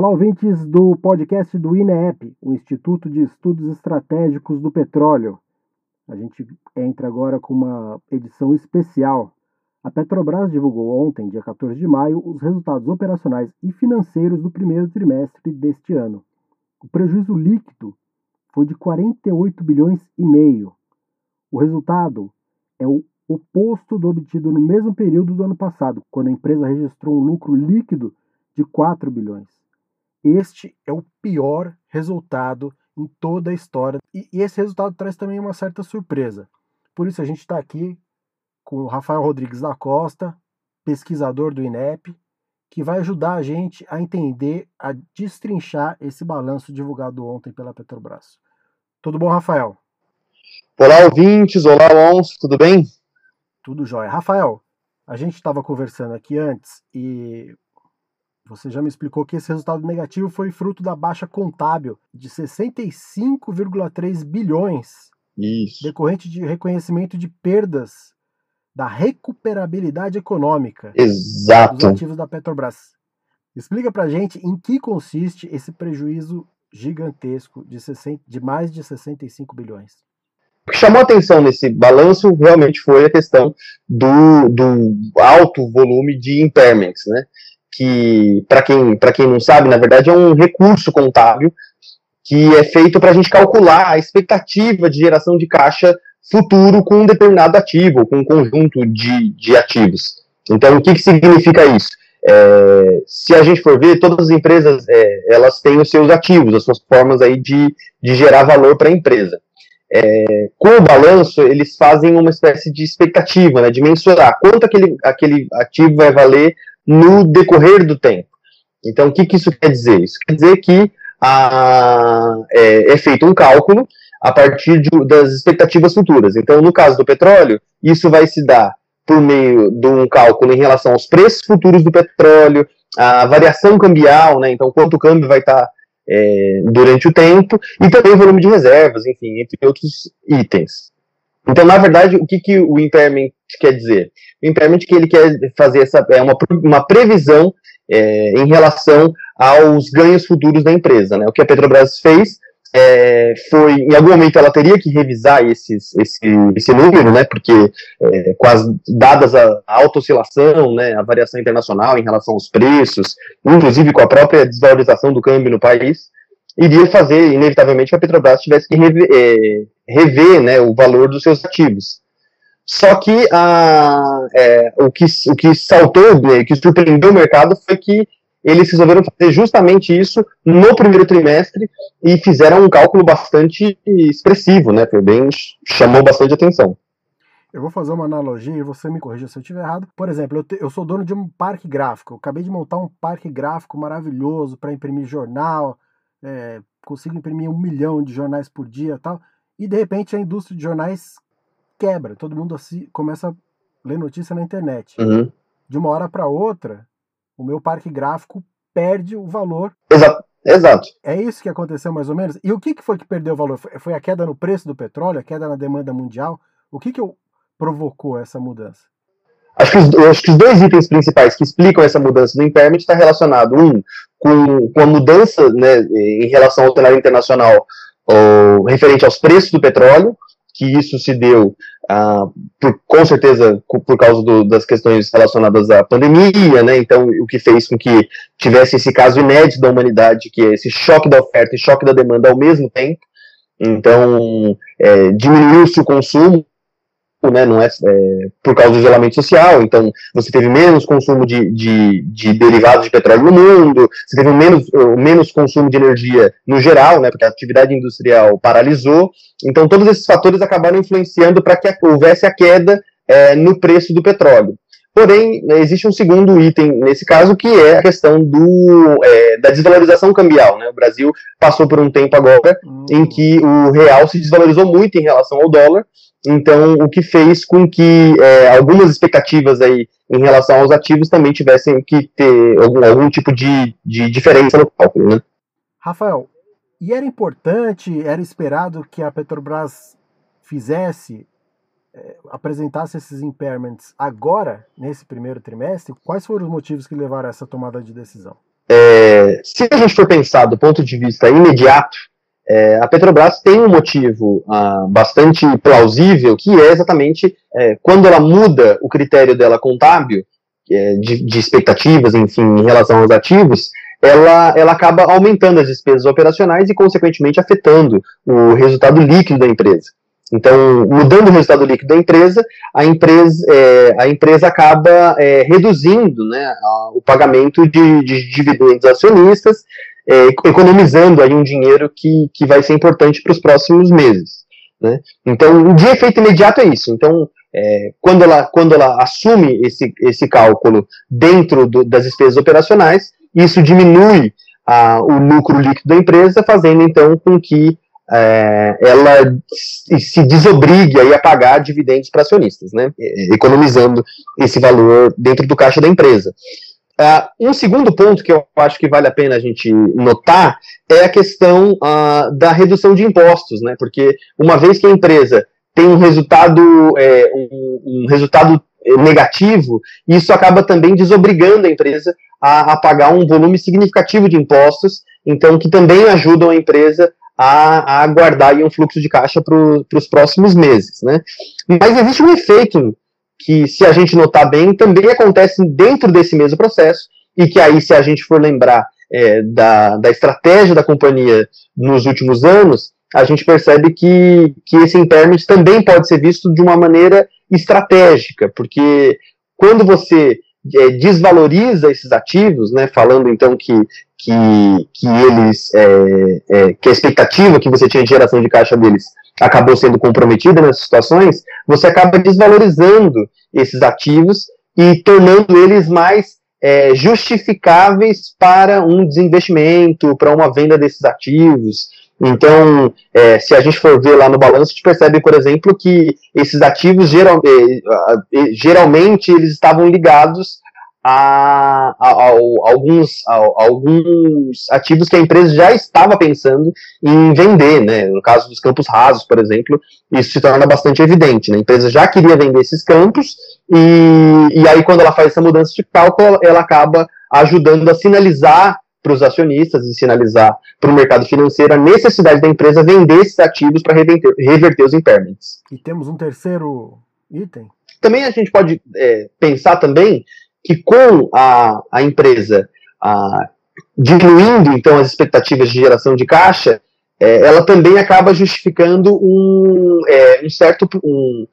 Olá, ouvintes do podcast do INEP, o Instituto de Estudos Estratégicos do Petróleo. A gente entra agora com uma edição especial. A Petrobras divulgou ontem, dia 14 de maio, os resultados operacionais e financeiros do primeiro trimestre deste ano. O prejuízo líquido foi de 48 bilhões e meio. O resultado é o oposto do obtido no mesmo período do ano passado, quando a empresa registrou um lucro líquido de 4 bilhões. Este é o pior resultado em toda a história. E, e esse resultado traz também uma certa surpresa. Por isso a gente está aqui com o Rafael Rodrigues da Costa, pesquisador do INEP, que vai ajudar a gente a entender, a destrinchar esse balanço divulgado ontem pela Petrobras. Tudo bom, Rafael? Olá, ouvintes. Olá, Alonso. Tudo bem? Tudo jóia. Rafael, a gente estava conversando aqui antes e você já me explicou que esse resultado negativo foi fruto da baixa contábil de 65,3 bilhões, Isso. decorrente de reconhecimento de perdas da recuperabilidade econômica Exato. dos ativos da Petrobras. Explica pra gente em que consiste esse prejuízo gigantesco de, 60, de mais de 65 bilhões. O que chamou atenção nesse balanço realmente foi a questão do, do alto volume de impairments, né? Que, para quem, quem não sabe, na verdade é um recurso contábil que é feito para a gente calcular a expectativa de geração de caixa futuro com um determinado ativo, com um conjunto de, de ativos. Então, o que, que significa isso? É, se a gente for ver, todas as empresas é, elas têm os seus ativos, as suas formas aí de, de gerar valor para a empresa. É, com o balanço, eles fazem uma espécie de expectativa, né, de mensurar quanto aquele, aquele ativo vai valer no decorrer do tempo. Então, o que, que isso quer dizer? Isso quer dizer que a, é, é, feito um cálculo a partir de, das expectativas futuras. Então, no caso do petróleo, isso vai se dar por meio de um cálculo em relação aos preços futuros do petróleo, a variação cambial, né, então quanto o câmbio vai estar é, durante o tempo, e também o volume de reservas, enfim, entre outros itens. Então, na verdade, o que, que o impairment quer dizer? O impairment que ele quer fazer essa, é uma, uma previsão é, em relação aos ganhos futuros da empresa. Né? O que a Petrobras fez é, foi, em algum momento ela teria que revisar esses, esse, esse número, né, porque é, com as, dadas a, alta oscilação, né, a variação internacional em relação aos preços, inclusive com a própria desvalorização do câmbio no país, iria fazer, inevitavelmente, que a Petrobras tivesse que rever, é, rever né, o valor dos seus ativos. Só que a, é, o, que, o que saltou, né, que surpreendeu o mercado foi que eles resolveram fazer justamente isso no primeiro trimestre e fizeram um cálculo bastante expressivo, né? Foi bem, chamou bastante atenção. Eu vou fazer uma analogia e você me corrija se eu estiver errado. Por exemplo, eu, te, eu sou dono de um parque gráfico. Eu acabei de montar um parque gráfico maravilhoso para imprimir jornal, é, consigo imprimir um milhão de jornais por dia tal, e de repente a indústria de jornais quebra, todo mundo assim, começa a ler notícia na internet. Uhum. De uma hora para outra, o meu parque gráfico perde o valor. Exato. Exato. É isso que aconteceu mais ou menos. E o que, que foi que perdeu o valor? Foi a queda no preço do petróleo, a queda na demanda mundial? O que, que provocou essa mudança? Acho que, os, acho que os dois itens principais que explicam essa mudança do impairment está relacionado, um, com, com a mudança né, em relação ao cenário internacional ou, referente aos preços do petróleo, que isso se deu, ah, por, com certeza, por causa do, das questões relacionadas à pandemia, né? Então, o que fez com que tivesse esse caso inédito da humanidade, que é esse choque da oferta e choque da demanda ao mesmo tempo. Então, é, diminuiu-se o consumo, né, não é, é, por causa do isolamento social, então você teve menos consumo de, de, de, derivados de petróleo no mundo, você teve menos, menos consumo de energia no geral, né, porque a atividade industrial paralisou, então todos esses fatores acabaram influenciando para que houvesse a queda é, no preço do petróleo. Porém, existe um segundo item nesse caso, que é a questão do, é, da desvalorização cambial. Né? O Brasil passou por um tempo agora uhum. em que o real se desvalorizou muito em relação ao dólar, então, o que fez com que é, algumas expectativas aí em relação aos ativos também tivessem que ter algum, algum tipo de, de diferença no cálculo, né? Rafael, e era importante, era esperado que a Petrobras fizesse, apresentasse esses impairments agora, nesse primeiro trimestre? Quais foram os motivos que levaram a essa tomada de decisão? É, se a gente for pensar do ponto de vista imediato, é, a Petrobras tem um motivo ah, bastante plausível, que é exatamente é, quando ela muda o critério dela contábil, é, de, de, expectativas, enfim, em relação aos ativos, ela, ela acaba aumentando as despesas operacionais e, consequentemente, afetando o resultado líquido da empresa. Então, mudando o resultado líquido da empresa, a empresa, é, a empresa acaba é, reduzindo né, a, o pagamento de, de dividendos acionistas, é, economizando aí um dinheiro que, que vai ser importante para os próximos meses. Né? Então, de efeito imediato é isso. Então, é, quando, ela, quando ela assume esse, esse cálculo dentro do, das despesas operacionais, isso diminui a, o lucro líquido da empresa, fazendo então com que é, ela se desobrigue aí a pagar dividendos para acionistas, né, economizando esse valor dentro do caixa da empresa. Uh, um segundo ponto que eu acho que vale a pena a gente notar é a questão uh, da redução de impostos, né? Porque uma vez que a empresa tem um resultado, é, um, um, resultado negativo, isso acaba também desobrigando a empresa a, a pagar um volume significativo de impostos, então que também ajudam a empresa a, a guardar um fluxo de caixa para os próximos meses. Né? Mas existe um efeito que, se a gente notar bem, também acontece dentro desse mesmo processo, e que aí, se a gente for lembrar é, da, da estratégia da companhia nos últimos anos, a gente percebe que, que esse impairment também pode ser visto de uma maneira estratégica, porque quando você é, desvaloriza esses ativos, né, falando então que, que, que eles, é, é, que a expectativa que você tinha de geração de caixa deles acabou sendo comprometida nessas situações, você acaba desvalorizando esses ativos e tornando eles mais é, justificáveis para um desinvestimento, para uma venda desses ativos. Então, é, se a gente for ver lá no balanço, a gente percebe, por exemplo, que esses ativos geral, é, geralmente eles estavam ligados a, a, a, a alguns, alguns ativos que a empresa já estava pensando em vender, né? No caso dos campos rasos, por exemplo, isso se torna bastante evidente. Né? A empresa já queria vender esses campos e, e aí quando ela faz essa mudança de cálculo, ela acaba ajudando a sinalizar para os acionistas e sinalizar para o mercado financeiro a necessidade da empresa vender esses ativos para reverter, reverter, os impairments. E temos um terceiro item? Também a gente pode é, pensar também que com a, a empresa a, diluindo então as expectativas de geração de caixa, é, ela também acaba justificando um, é, um certo um,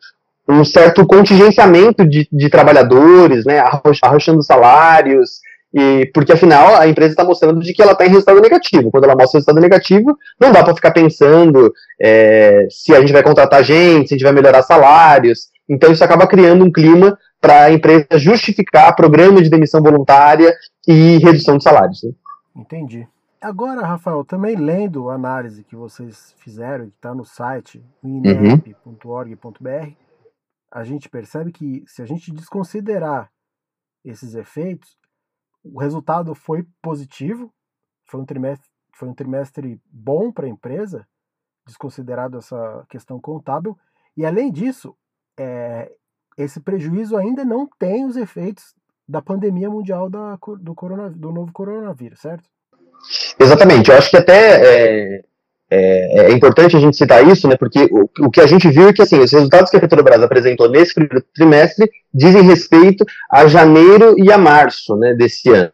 um certo contingenciamento de, de trabalhadores, né, arrochando salários, e porque afinal a empresa está mostrando de que ela está em resultado negativo. Quando ela mostra resultado negativo, não dá para ficar pensando é, se a gente vai contratar gente, se a gente vai melhorar salários. Então isso acaba criando um clima para a empresa justificar programa de demissão voluntária e redução de salários. Né? Entendi. Agora, Rafael, também lendo a análise que vocês fizeram, que está no site inep.org.br, a gente percebe que se a gente desconsiderar esses efeitos, o resultado foi positivo, foi um trimestre, foi um trimestre bom para a empresa, desconsiderado essa questão contábil, e além disso, é, esse prejuízo ainda não tem os efeitos da pandemia mundial da, do, corona, do novo coronavírus, certo? Exatamente, eu acho que até é, é, é, importante a gente citar isso, né, porque o, o, que a gente viu é que assim, os resultados que a Petrobras apresentou nesse primeiro trimestre dizem respeito a janeiro e a março né, desse ano.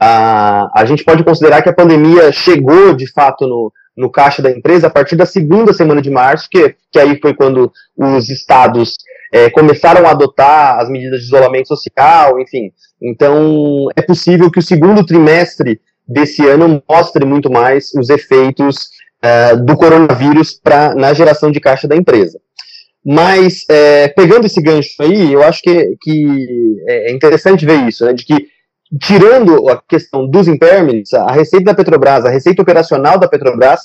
A, a gente pode considerar que a pandemia chegou de fato no, no caixa da empresa a partir da segunda semana de março, que, que aí foi quando os estados é, começaram a adotar as medidas de isolamento social, enfim. Então, é possível que o segundo trimestre desse ano mostre muito mais os efeitos é, do coronavírus pra, na geração de caixa da empresa. Mas, é, pegando esse gancho aí, eu acho que, que é interessante ver isso, né, de que tirando a questão dos impairments, a receita da Petrobras, a receita operacional da Petrobras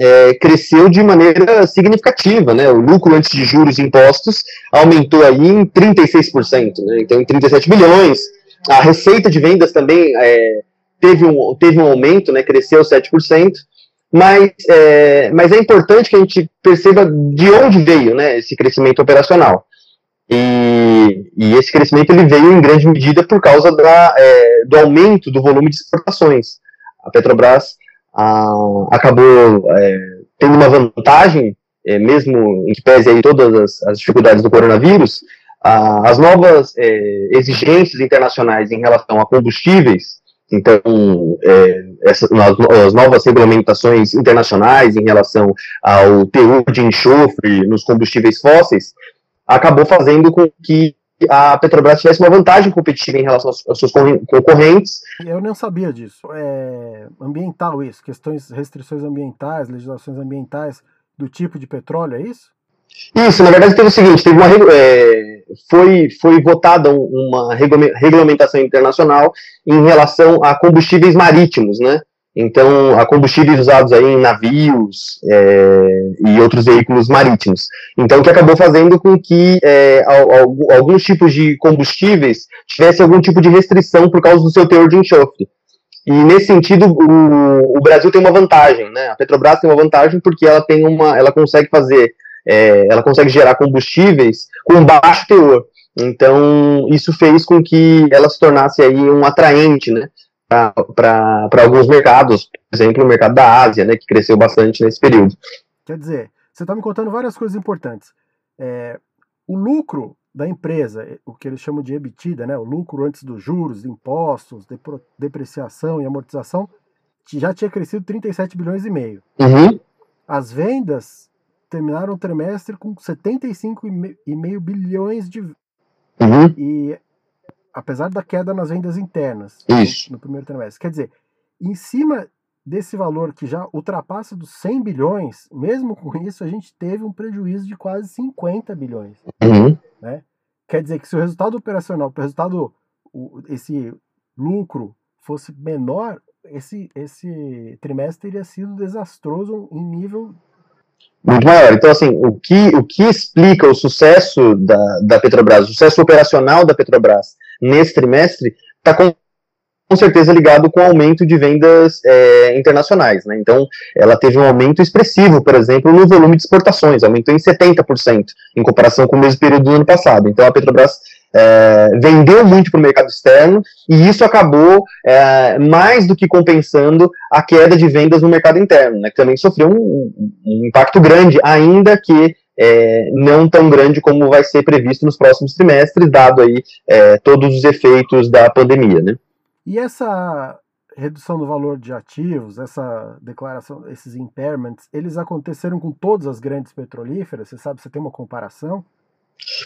é, cresceu de maneira significativa, né? O lucro antes de juros e impostos aumentou aí em 36%, né? Então, em 37 bilhões. A receita de vendas também é, teve, um, teve um aumento, né? Cresceu 7%. Mas é, mas é importante que a gente perceba de onde veio né, esse crescimento operacional. E, e, esse crescimento ele veio em grande medida por causa da, é, do aumento do volume de exportações. A Petrobras a, acabou é, tendo uma vantagem, é, mesmo em que pese aí todas as, as dificuldades do coronavírus, a, as novas é, exigências internacionais em relação a combustíveis, então, é, essa, as novas regulamentações internacionais em relação ao teor de enxofre nos combustíveis fósseis, acabou fazendo com que a Petrobras tivesse uma vantagem competitiva em relação aos, seus concorrentes. Eu não sabia disso. É ambiental isso, questões, restrições ambientais, legislações ambientais do tipo de petróleo, é isso? Isso, na verdade teve o seguinte, teve uma, é, foi, foi votada uma regulamentação internacional em relação a combustíveis marítimos, né? Então, a combustíveis usados aí em navios é, e outros veículos marítimos. Então, o que acabou fazendo com que é, alguns tipos de combustíveis tivessem algum tipo de restrição por causa do seu teor de enxofre. E nesse sentido, o, o, Brasil tem uma vantagem, né? A Petrobras tem uma vantagem porque ela tem uma, ela consegue fazer, é, ela consegue gerar combustíveis com baixo teor. Então, isso fez com que ela se tornasse aí um atraente, né? para alguns mercados, por exemplo, o mercado da Ásia, né, que cresceu bastante nesse período. Quer dizer, você está me contando várias coisas importantes. É, o lucro da empresa, o que eles chamam de EBITDA, né, o lucro antes dos juros, impostos, depreciação e amortização, já tinha crescido 37 bilhões e meio. Uhum. As vendas terminaram o trimestre com 75,5 bilhões de. Uhum. E apesar da queda nas vendas internas no, no, primeiro trimestre. Quer dizer, em cima desse valor que já ultrapassa dos 100 bilhões, mesmo com isso, a gente teve um prejuízo de quase 50 bilhões. Uhum. Né? Quer dizer que se o resultado operacional, o resultado, esse lucro fosse menor, esse, esse trimestre teria sido desastroso em nível muito maior. Então, assim, o que, o que explica o sucesso da, da Petrobras, o sucesso operacional da Petrobras nesse trimestre, está com, com certeza ligado com o aumento de vendas é, internacionais. Né? Então, ela teve um aumento expressivo, por exemplo, no volume de exportações, aumentou em 70% em comparação com o mesmo período do ano passado. Então, a Petrobras é, vendeu muito para o mercado externo e isso acabou é, mais do que compensando a queda de vendas no mercado interno, né, que também sofreu um, um impacto grande, ainda que é, não tão grande como vai ser previsto nos próximos trimestres, dado aí é, todos os efeitos da pandemia. Né? E essa redução do valor de ativos, essa declaração, esses impairments, eles aconteceram com todas as grandes petrolíferas? Você sabe, você tem uma comparação?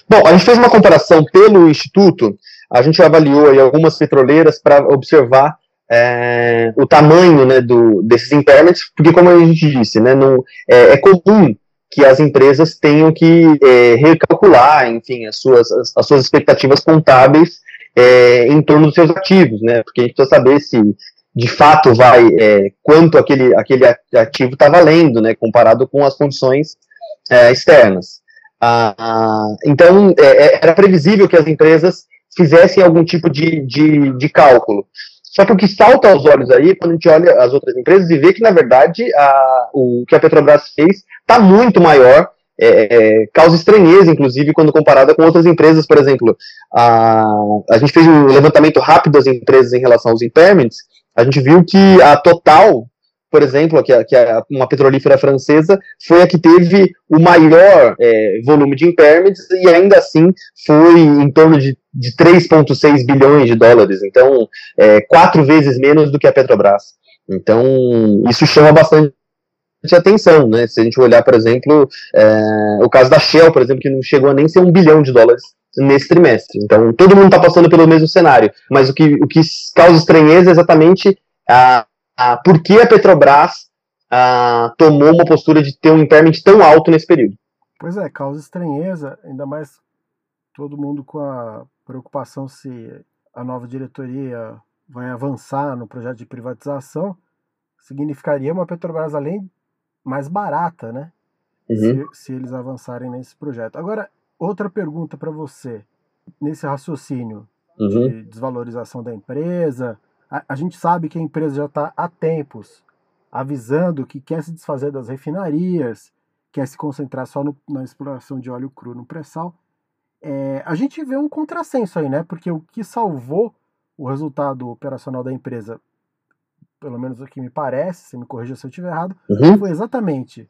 Bom, a gente fez uma comparação pelo Instituto, a gente avaliou aí algumas petroleiras para observar é, o tamanho né, do, desses impairments, porque como a gente disse, né, não, é, é comum que as empresas tenham que é, recalcular, enfim, as suas, as, as suas expectativas contábeis é, em torno dos seus ativos, né, porque a gente precisa saber se de fato vai, é, quanto aquele, aquele ativo está valendo, né, comparado com as condições é, externas. Ah, então, é, é, era previsível que as empresas fizessem algum tipo de, de, de, cálculo. Só que o que salta aos olhos aí, quando a gente olha as outras empresas e vê que, na verdade, a, o que a Petrobras fez está muito maior, é, é, causa estranheza, inclusive, quando comparada com outras empresas, por exemplo, a, a gente fez um levantamento rápido das empresas em relação aos impairments, a gente viu que a Total por exemplo, que, que uma petrolífera francesa, foi a que teve o maior é, volume de impairments e ainda assim foi em torno de, de 3,6 bilhões de dólares, então é, quatro vezes menos do que a Petrobras. Então, isso chama bastante atenção, né? Se a gente olhar, por exemplo, é, o caso da Shell, por exemplo, que não chegou a nem ser um bilhão de dólares nesse trimestre. Então, todo mundo está passando pelo mesmo cenário, mas o que, o que causa estranheza é exatamente a, ah, por que a Petrobras ah, tomou uma postura de ter um impairment tão alto nesse período. Pois é, causa estranheza, ainda mais todo mundo com a preocupação se a nova diretoria vai avançar no projeto de privatização, significaria uma Petrobras além mais barata, né? Uhum. Se, se, eles avançarem nesse projeto. Agora, outra pergunta para você, nesse raciocínio uhum. de desvalorização da empresa, a, a gente sabe que a empresa já está há tempos avisando que quer se desfazer das refinarias, quer se concentrar só no, na exploração de óleo cru no pré-sal. É, a gente vê um contrassenso aí, né? Porque o que salvou o resultado operacional da empresa pelo menos o que me parece, se me corrija se eu estiver errado, uhum. foi exatamente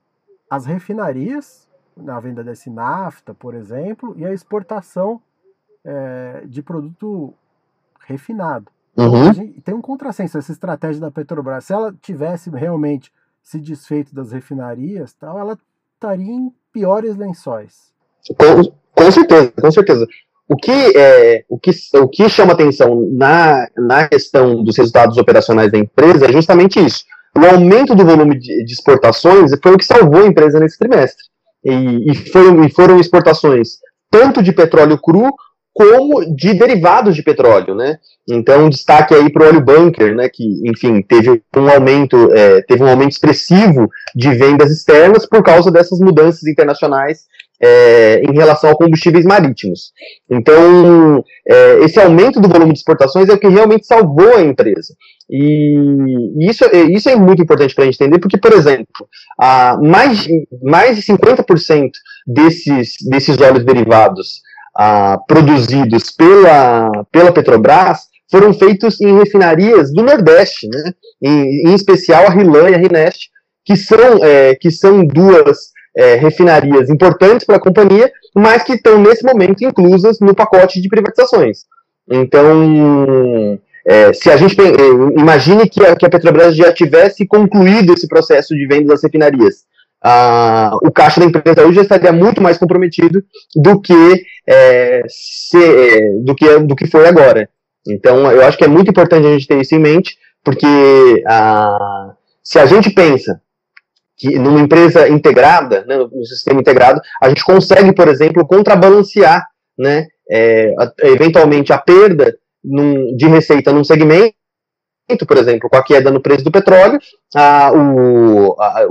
as refinarias, na venda desse nafta, por exemplo, e a exportação é, de produto refinado. Então, uhum. Gente, tem um contrassenso essa estratégia da Petrobras. Se ela tivesse realmente se desfeito das refinarias, tal, ela estaria em piores lençóis. Com, com certeza, com certeza. O que, é, o, que, o que chama atenção na, na questão dos resultados operacionais da empresa é justamente isso. O aumento do volume de, de exportações foi o que salvou a empresa nesse trimestre. E, e, foram, e foram exportações tanto de petróleo cru como de derivados de petróleo, né? Então, destaque aí para o óleo bunker, né? Que, enfim, teve um aumento, é, teve um aumento expressivo de vendas externas por causa dessas mudanças internacionais é, em relação a combustíveis marítimos. Então, é, esse aumento do volume de exportações é o que realmente salvou a empresa. E isso, é, isso é muito importante para a gente entender, porque, por exemplo, a mais, mais de 50% desses, desses óleos derivados a, produzidos pela, pela Petrobras foram feitos em refinarias do Nordeste, né? em, em especial a Rilan e a Rinest, que são, é, que são duas é, refinarias importantes para a companhia, mas que estão nesse momento inclusas no pacote de privatizações. Então, é, se a gente é, imagine que a, que a, Petrobras já tivesse concluído esse processo de venda das refinarias, o caixa da empresa hoje já estaria muito mais comprometido do que, é, se, é, do que do que foi agora. Então, eu acho que é muito importante a gente ter isso em mente, porque se a gente pensa que numa empresa integrada, né, no sistema integrado, a gente consegue, por exemplo, contrabalancear, né, é, eventualmente a perda num, de receita num segmento por exemplo, com a queda no preço do petróleo, a, o, a,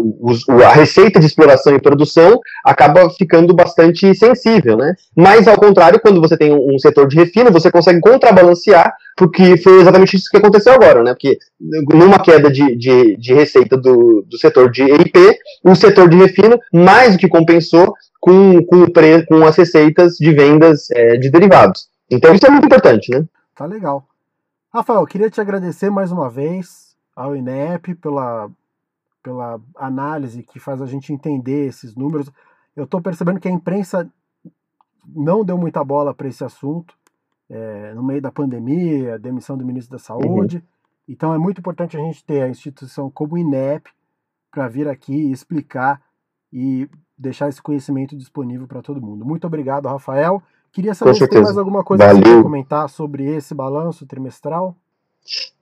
a, receita de exploração e produção acaba ficando bastante sensível, né? Mas, ao contrário, quando você tem um, setor de refino, você consegue contrabalancear, porque foi exatamente isso que aconteceu agora, né? Porque numa queda de, de, de receita do, do setor de EIP, o setor de refino mais do que compensou com, com, com as receitas de vendas é, de derivados. Então, isso é muito importante, né? Tá legal. Rafael, queria te agradecer mais uma vez ao INEP pela, pela análise que faz a gente entender esses números. Eu estou percebendo que a imprensa não deu muita bola para esse assunto é, no meio da pandemia, demissão do ministro da Saúde. Uhum. Então é muito importante a gente ter a instituição como o INEP para vir aqui explicar e deixar esse conhecimento disponível para todo mundo. Muito obrigado, Rafael. Queria saber se tem mais alguma coisa Valeu. que você comentar sobre esse balanço trimestral.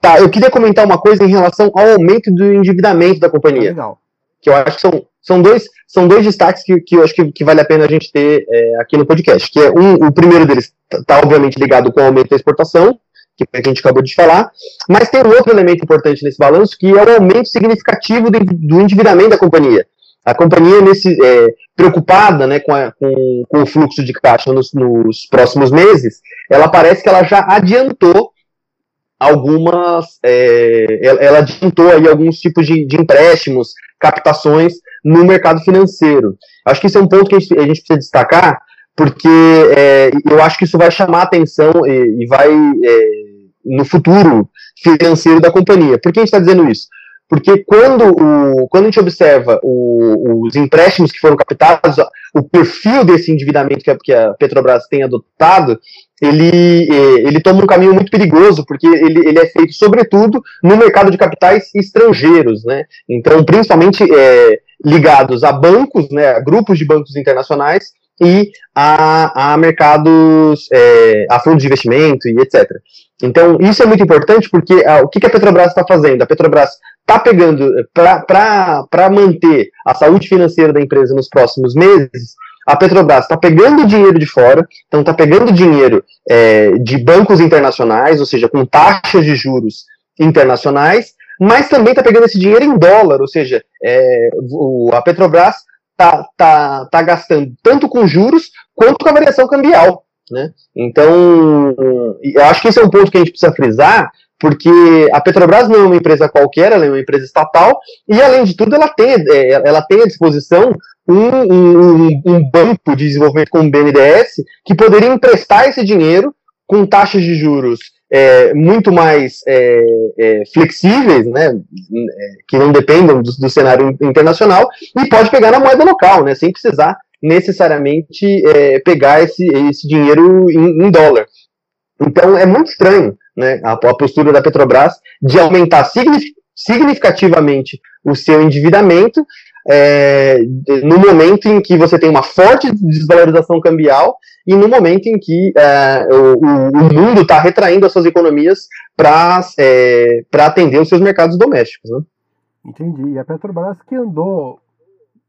Tá, eu queria comentar uma coisa em relação ao aumento do endividamento da companhia. Legal. Que eu acho que são, são, dois, são dois destaques que, que eu acho que, que vale a pena a gente ter é, aqui no podcast. Que é um, o primeiro deles está tá, obviamente ligado com o aumento da exportação, que é a gente acabou de falar, mas tem um outro elemento importante nesse balanço, que é o aumento significativo do endividamento da companhia. A companhia, nesse, é, preocupada né, com, a, com, com, o fluxo de caixa nos, nos, próximos meses, ela parece que ela já adiantou algumas. É, ela adiantou aí alguns tipos de, de, empréstimos, captações no mercado financeiro. Acho que isso é um ponto que a gente, a gente precisa destacar, porque é, eu acho que isso vai chamar atenção e, e vai. É, no futuro financeiro da companhia. Por que a gente está dizendo isso? Porque quando, o, quando a gente observa o, os empréstimos que foram captados, o perfil desse endividamento que a, que a Petrobras tem adotado, ele, é, ele toma um caminho muito perigoso, porque ele, ele é feito, sobretudo, no mercado de capitais estrangeiros, né? Então, principalmente é, ligados a bancos, né, a grupos de bancos internacionais e a, a mercados, é, a fundos de investimento e etc. Então, isso é muito importante porque a, o que, a Petrobras está fazendo? A Petrobras está pegando, para manter a saúde financeira da empresa nos próximos meses, a Petrobras está pegando dinheiro de fora, então está pegando dinheiro é, de bancos internacionais, ou seja, com taxas de juros internacionais, mas também está pegando esse dinheiro em dólar, ou seja, é, o, a Petrobras está tá, tá gastando tanto com juros quanto com a variação cambial. Né? Então, eu acho que esse é um ponto que a gente precisa frisar, porque a Petrobras não é uma empresa qualquer, ela é uma empresa estatal, e além de tudo, ela tem, é, ela tem à disposição um, um, um banco de desenvolvimento como o BNDES, que poderia emprestar esse dinheiro com taxas de juros é, muito mais é, é, flexíveis, né, que não dependam do, do, cenário internacional, e pode pegar na moeda local, né, sem precisar necessariamente é, pegar esse, esse dinheiro em, em, dólar. Então é muito estranho né, a, a postura da Petrobras de aumentar significativamente o seu endividamento é, no momento em que você tem uma forte desvalorização cambial e no momento em que é, o, o, mundo está retraindo as suas economias para é, atender os seus mercados domésticos. Né? Entendi. E a Petrobras que andou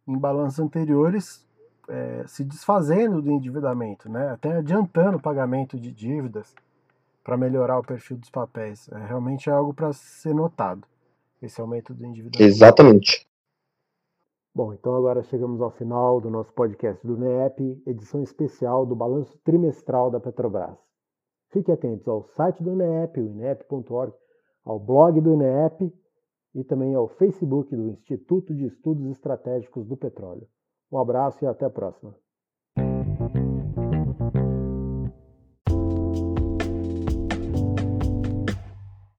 em balanços anteriores é, se desfazendo do endividamento, né? até adiantando o pagamento de dívidas para melhorar o perfil dos papéis. É, realmente é algo para ser notado, esse aumento do endividamento. Exatamente. Bom, então agora chegamos ao final do nosso podcast do INEP, edição especial do balanço trimestral da Petrobras. Fiquem atentos ao site do INEP, o inep.org, ao blog do INEP e também ao Facebook do Instituto de Estudos Estratégicos do Petróleo. Um abraço e até a próxima.